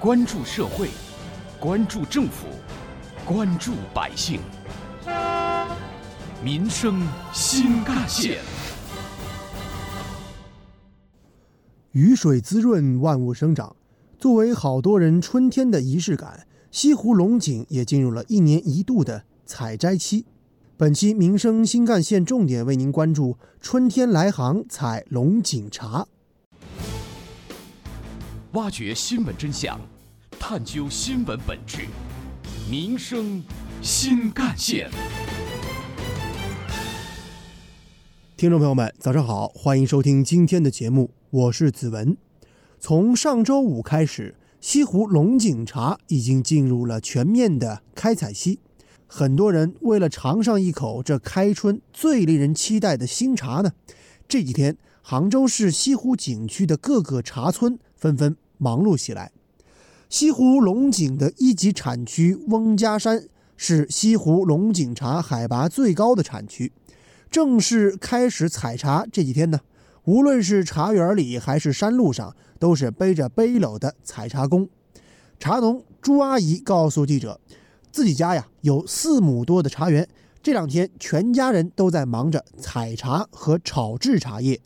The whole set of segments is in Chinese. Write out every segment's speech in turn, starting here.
关注社会，关注政府，关注百姓，民生新干线。雨水滋润万物生长，作为好多人春天的仪式感，西湖龙井也进入了一年一度的采摘期。本期民生新干线重点为您关注：春天来航采龙井茶。挖掘新闻真相，探究新闻本质，民生新干线。听众朋友们，早上好，欢迎收听今天的节目，我是子文。从上周五开始，西湖龙井茶已经进入了全面的开采期。很多人为了尝上一口这开春最令人期待的新茶呢，这几天杭州市西湖景区的各个茶村。纷纷忙碌起来。西湖龙井的一级产区翁家山是西湖龙井茶海拔最高的产区。正式开始采茶这几天呢，无论是茶园里还是山路上，都是背着背篓的采茶工。茶农朱阿姨告诉记者，自己家呀有四亩多的茶园，这两天全家人都在忙着采茶和炒制茶叶。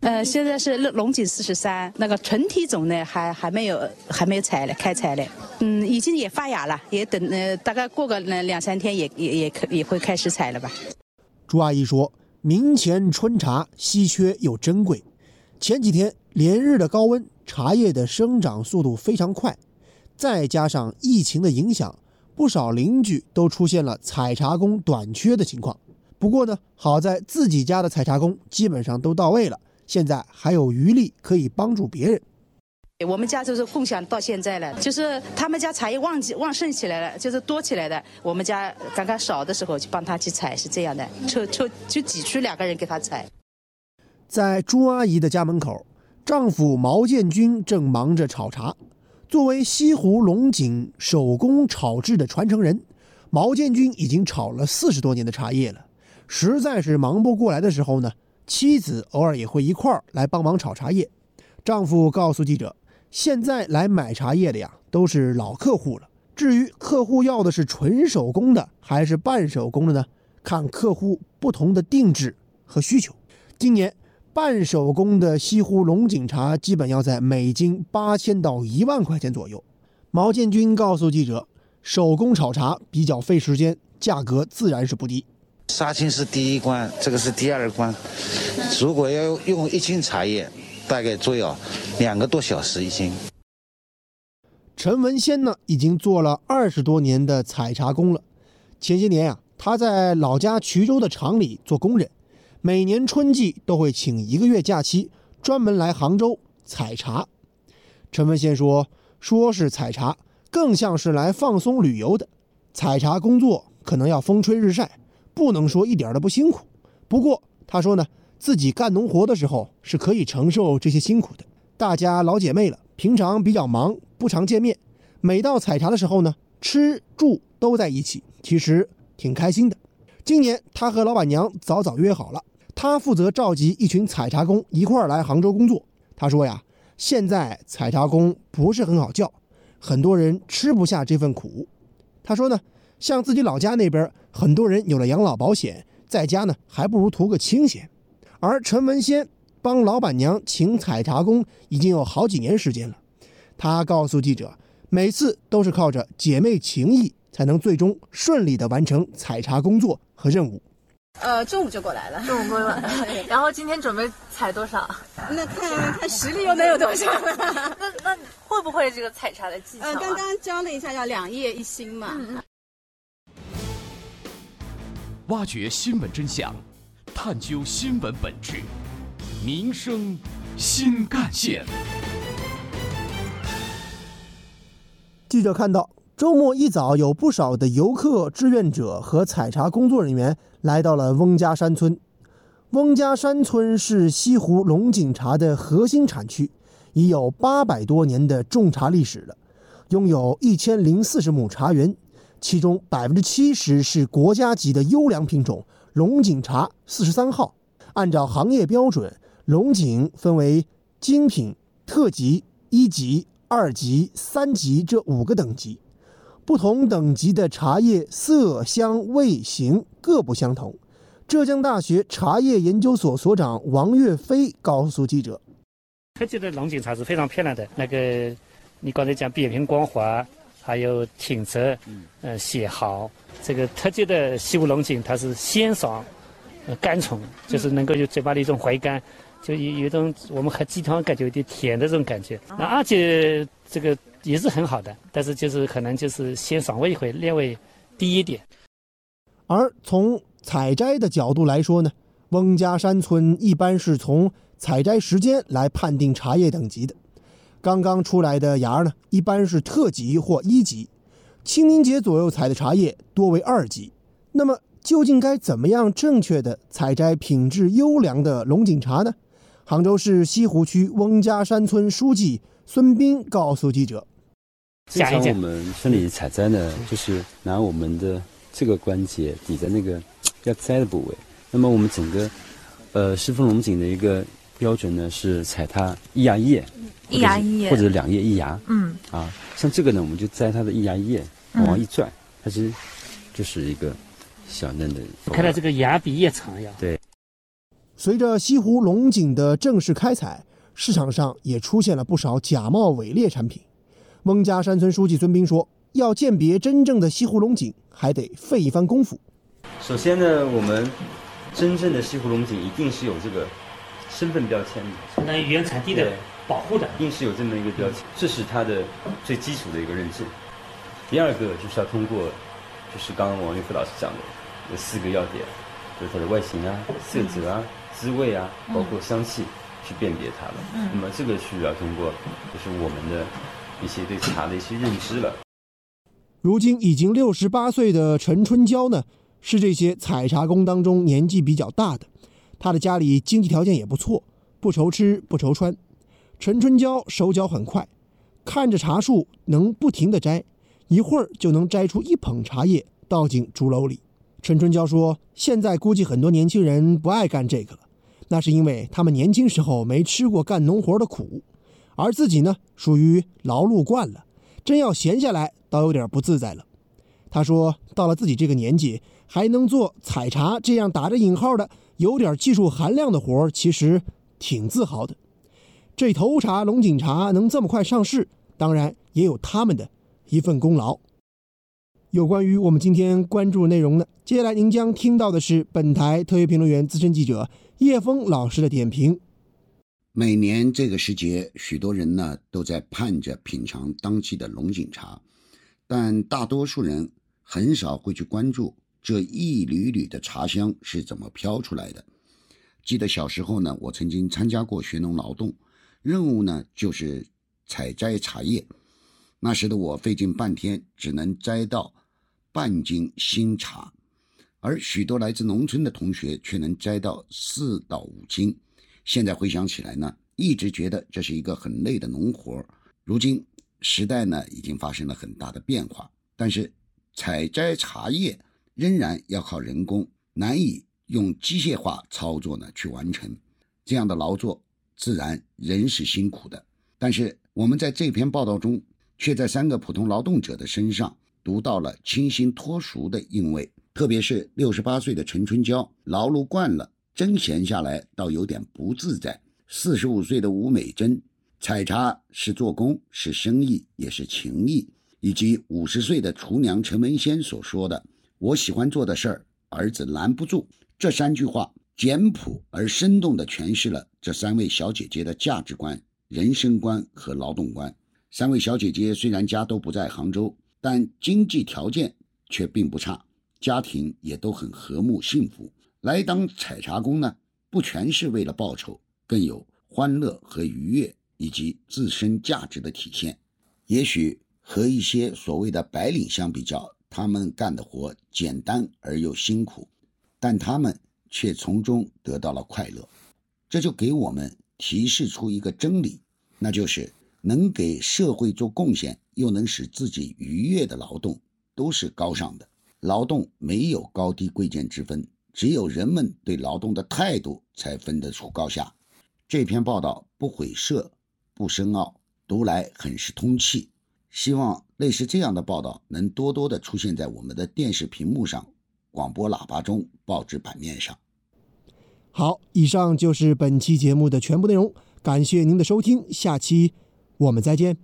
呃，现在是龙井四十三，那个纯体种呢，还还没有还没有采嘞，开采嘞。嗯，已经也发芽了，也等呃，大概过个两三天也也也可也会开始采了吧。朱阿姨说，明前春茶稀缺又珍贵，前几天连日的高温，茶叶的生长速度非常快，再加上疫情的影响，不少邻居都出现了采茶工短缺的情况。不过呢，好在自己家的采茶工基本上都到位了。现在还有余力可以帮助别人。我们家就是共享到现在了，就是他们家茶叶旺季旺盛起来了，就是多起来的。我们家刚刚少的时候就帮他去采，是这样的，抽抽就挤出两个人给他采。在朱阿姨的家门口，丈夫毛建军正忙着炒茶。作为西湖龙井手工炒制的传承人，毛建军已经炒了四十多年的茶叶了，实在是忙不过来的时候呢。妻子偶尔也会一块儿来帮忙炒茶叶。丈夫告诉记者：“现在来买茶叶的呀，都是老客户了。至于客户要的是纯手工的还是半手工的呢？看客户不同的定制和需求。今年半手工的西湖龙井茶基本要在每斤八千到一万块钱左右。”毛建军告诉记者：“手工炒茶比较费时间，价格自然是不低。”杀青是第一关，这个是第二关。如果要用一斤茶叶，大概做要两个多小时一斤。陈文先呢，已经做了二十多年的采茶工了。前些年呀，他在老家衢州的厂里做工人，每年春季都会请一个月假期，专门来杭州采茶。陈文先说：“说是采茶，更像是来放松旅游的。采茶工作可能要风吹日晒。”不能说一点都不辛苦，不过他说呢，自己干农活的时候是可以承受这些辛苦的。大家老姐妹了，平常比较忙，不常见面，每到采茶的时候呢，吃住都在一起，其实挺开心的。今年他和老板娘早早约好了，他负责召集一群采茶工一块儿来杭州工作。他说呀，现在采茶工不是很好叫，很多人吃不下这份苦。他说呢。像自己老家那边，很多人有了养老保险，在家呢还不如图个清闲。而陈文先帮老板娘请采茶工已经有好几年时间了。他告诉记者，每次都是靠着姐妹情谊，才能最终顺利的完成采茶工作和任务。呃，中午就过来了，中午过来了。然后今天准备采多少？那看看实力又能有多少？那那会不会这个采茶的技巧？呃，刚刚教了一下，要两叶一心嘛。挖掘新闻真相，探究新闻本质，民生新干线。记者看到，周末一早，有不少的游客、志愿者和采茶工作人员来到了翁家山村。翁家山村是西湖龙井茶的核心产区，已有八百多年的种茶历史了，拥有一千零四十亩茶园。其中百分之七十是国家级的优良品种龙井茶四十三号。按照行业标准，龙井分为精品、特级、一级、二级、三级这五个等级。不同等级的茶叶色、香、味、形各不相同。浙江大学茶叶研究所所长王岳飞告诉记者：“特级的龙井茶是非常漂亮的，那个你刚才讲扁平光滑，还有挺直，呃，血好。这个特级的西湖龙井，它是鲜爽、甘醇，就是能够有嘴巴的一种回甘，就有有一种我们喝鸡汤感觉有点甜的这种感觉。那二级这个。”也是很好的，但是就是可能就是鲜爽味会略微低一点。而从采摘的角度来说呢，翁家山村一般是从采摘时间来判定茶叶等级的。刚刚出来的芽呢，一般是特级或一级；清明节左右采的茶叶多为二级。那么，究竟该怎么样正确的采摘品质优良的龙井茶呢？杭州市西湖区翁家山村书记孙斌告诉记者。正常我们村里采摘呢，就是拿我们的这个关节抵在那个要摘的部位。那么我们整个呃狮峰龙井的一个标准呢是采它一芽一叶，一芽一叶或者两叶一芽。嗯。啊，像这个呢，我们就摘它的一芽一叶，往一拽，它其实就是一个小嫩的。看来这个芽比叶长呀。对。随着西湖龙井的正式开采，市场上也出现了不少假冒伪劣产品。翁家山村书记孙斌说：“要鉴别真正的西湖龙井，还得费一番功夫。首先呢，我们真正的西湖龙井一定是有这个身份标签的，相当于原产地的保护的，一定是有这么一个标签，这是它的最基础的一个认证。第二个就是要通过，就是刚刚王玉飞老师讲的，有四个要点，就是它的外形啊、色泽啊、滋味啊，包括香气，去辨别它了。那么这个需要通过，就是我们的。”一些对茶的一些认知了。如今已经六十八岁的陈春娇呢，是这些采茶工当中年纪比较大的。他的家里经济条件也不错，不愁吃不愁穿。陈春娇手脚很快，看着茶树能不停地摘，一会儿就能摘出一捧茶叶倒进竹篓里。陈春娇说：“现在估计很多年轻人不爱干这个了，那是因为他们年轻时候没吃过干农活的苦。”而自己呢，属于劳碌惯了，真要闲下来，倒有点不自在了。他说：“到了自己这个年纪，还能做采茶这样打着引号的有点技术含量的活儿其实挺自豪的。这头茶龙井茶能这么快上市，当然也有他们的一份功劳。”有关于我们今天关注内容呢，接下来您将听到的是本台特约评论员、资深记者叶峰老师的点评。每年这个时节，许多人呢都在盼着品尝当季的龙井茶，但大多数人很少会去关注这一缕缕的茶香是怎么飘出来的。记得小时候呢，我曾经参加过学农劳动，任务呢就是采摘茶叶。那时的我费尽半天，只能摘到半斤新茶，而许多来自农村的同学却能摘到四到五斤。现在回想起来呢，一直觉得这是一个很累的农活。如今时代呢已经发生了很大的变化，但是采摘茶叶仍然要靠人工，难以用机械化操作呢去完成。这样的劳作自然仍是辛苦的。但是我们在这篇报道中，却在三个普通劳动者的身上读到了清新脱俗的韵味。特别是六十八岁的陈春娇，劳碌惯了。真闲下来，倒有点不自在。四十五岁的吴美珍，采茶是做工，是生意，也是情谊。以及五十岁的厨娘陈文仙所说的：“我喜欢做的事儿，儿子拦不住。”这三句话简朴而生动地诠释了这三位小姐姐的价值观、人生观和劳动观。三位小姐姐虽然家都不在杭州，但经济条件却并不差，家庭也都很和睦幸福。来当采茶工呢，不全是为了报酬，更有欢乐和愉悦，以及自身价值的体现。也许和一些所谓的白领相比较，他们干的活简单而又辛苦，但他们却从中得到了快乐。这就给我们提示出一个真理，那就是能给社会做贡献，又能使自己愉悦的劳动，都是高尚的。劳动没有高低贵贱之分。只有人们对劳动的态度，才分得出高下。这篇报道不毁社，不深奥，读来很是通气。希望类似这样的报道能多多的出现在我们的电视屏幕上、广播喇叭中、报纸版面上。好，以上就是本期节目的全部内容，感谢您的收听，下期我们再见。